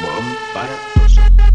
Bombatoso.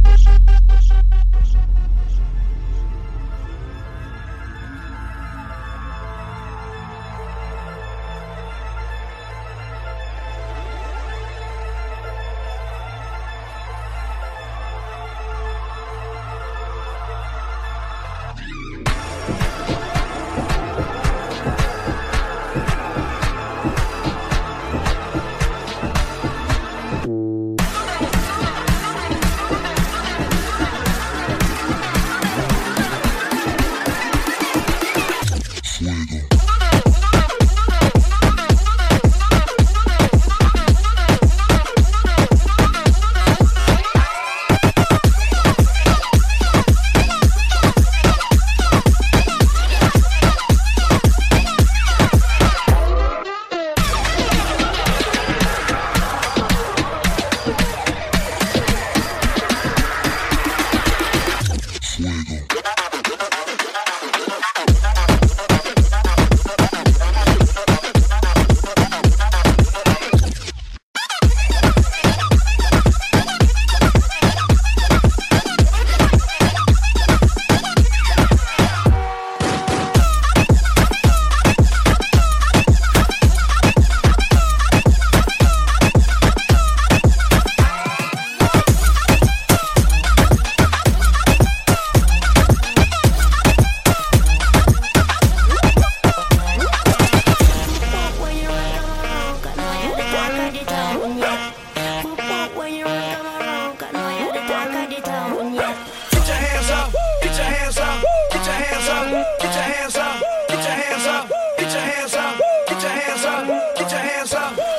Get your hands up. Get your hands up. Get your hands up.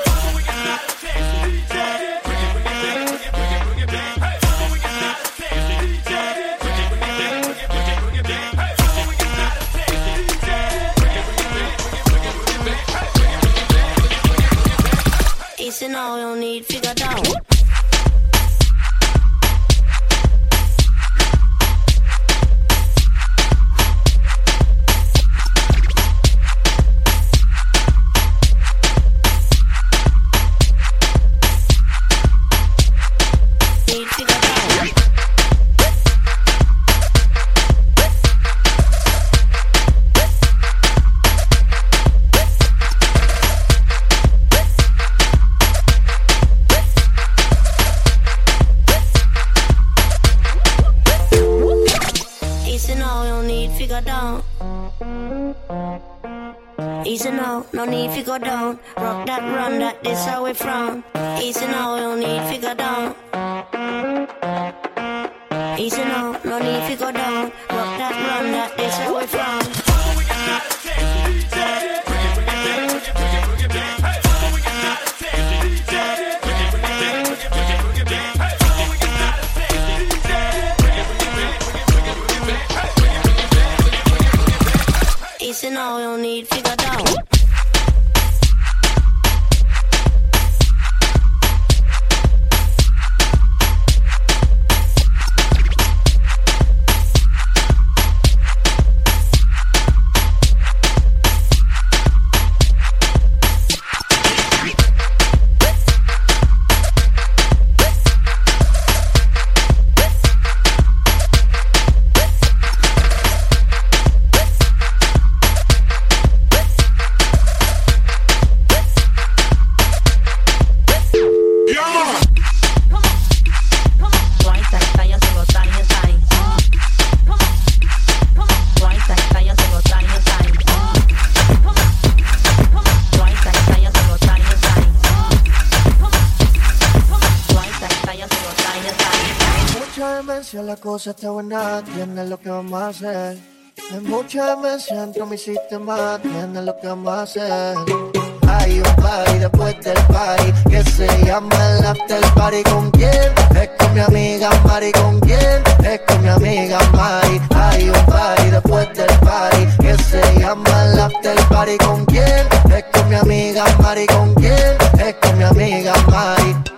You need figure down. go down. Easy now, no need to go down. Rock that, run that, this how we from. Easy now, no need to go down. Easy now, no need to go down. Rock that, run that, this how we from. and all you need figure out. Cosa está buena, tienes lo que vamos a hacer. Hay mucha demencia dentro mi sistema, tienes lo que vamos a hacer. Hay un party después del party que se llama el after party. ¿Con quién? Es con mi amiga Mari. ¿Con quién? Es con mi amiga Mari. Hay un party después del party que se llama el after party. ¿Con quién? Es con mi amiga Mari. ¿Con quién? Es con mi amiga Mari.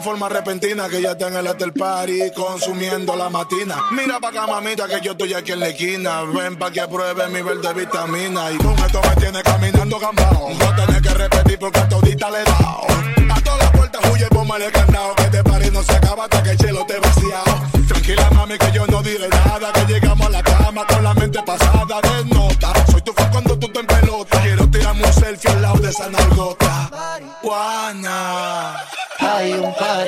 forma repentina que ya está en el hotel party consumiendo la matina. Mira pa' acá, mamita, que yo estoy aquí en la esquina. Ven pa' que pruebe mi verde vitamina. Y con esto me tiene caminando gambao. No tenés que repetir porque todita le he dado. A todas las puertas huye, ponme el candado. Que este party no se acaba hasta que el chelo te vaciado. Tranquila, mami, que yo no diré nada. Que llegamos a la cama con la mente pasada de nota. Soy tu fan cuando tú te en pelota. Quiero tirarme un selfie al lado de esa nargota.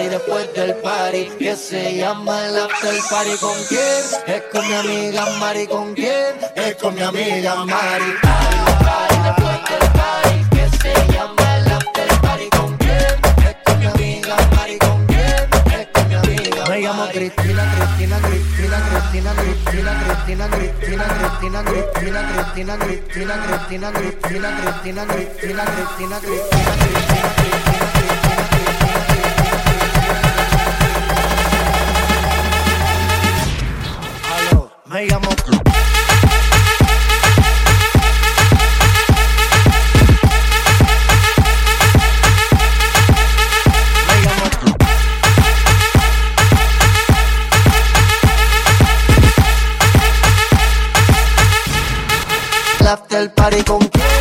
Party después del party que se llama el after party. ¿Con quién? Es con mi amiga Mari. ¿Con quién? Es con mi amiga Mari. Party después del party que se llama el after party. ¿Con quién? Es con mi amiga Mari. ¿Con quién? Es con mi amiga Me llamo Cristina, Cristina, Cristina, Cristina, Cristina, Cristina, Cristina, Cristina, Cristina, Cristina, Cristina, Cristina, Cristina, Cristina, Cristina, Cristina, Cristina, Cristina, Cristina, me llamo El party con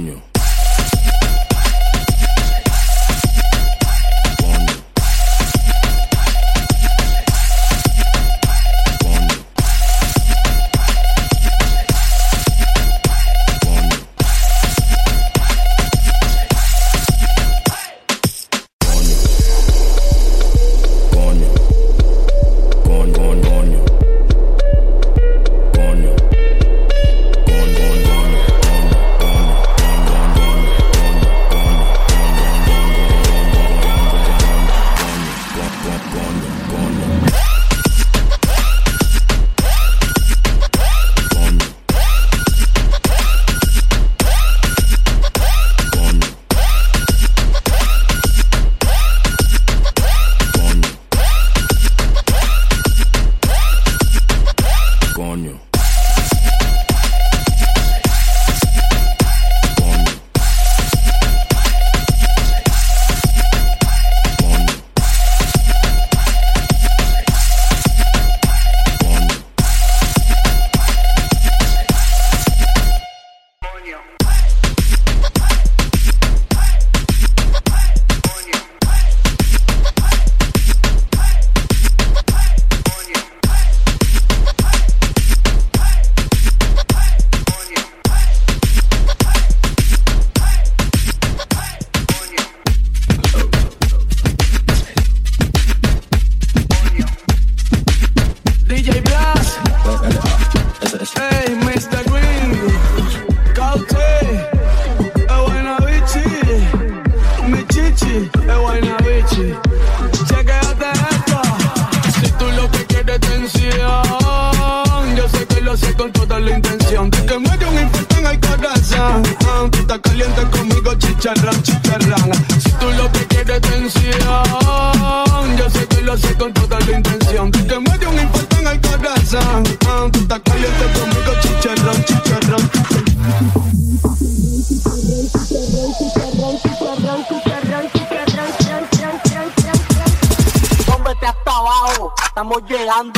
on you.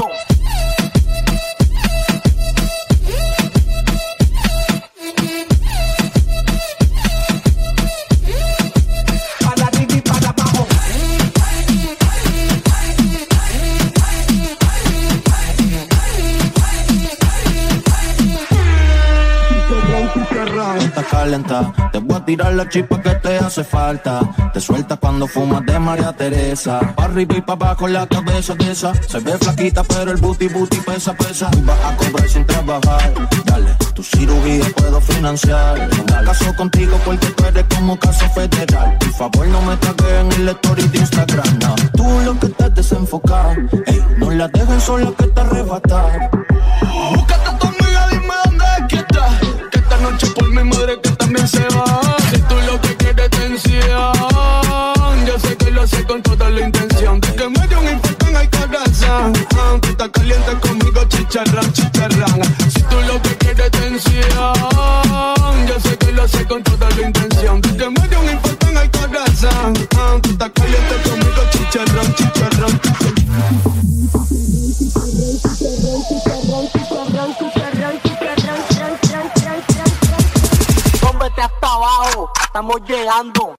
boom. Te voy a tirar la chispa que te hace falta. Te suelta cuando fumas de María Teresa. Pa' y pa' abajo la cabeza de esa. Se ve flaquita, pero el booty booty pesa, pesa. Vas a cobrar sin trabajar. Dale, tu cirugía puedo financiar. No caso contigo porque tú eres como caso federal. Por favor, no me tragues en el story de Instagram. Tú lo que estás desenfocado. Ey, no la dejes sola que te arrebatar. Noche por mi madre que se va. Si tú lo que quieres tensión, yo sé que lo sé con toda la intención de que me dio un infarto en el corazón. Tú estás caliente conmigo, chicharrán, chicharrán. Si tú lo que quieres tensión, yo sé que lo sé con toda la intención de que me dio un infarto en el corazón. Tú estás caliente conmigo, chicharrán, chicharrán. Estamos llegando.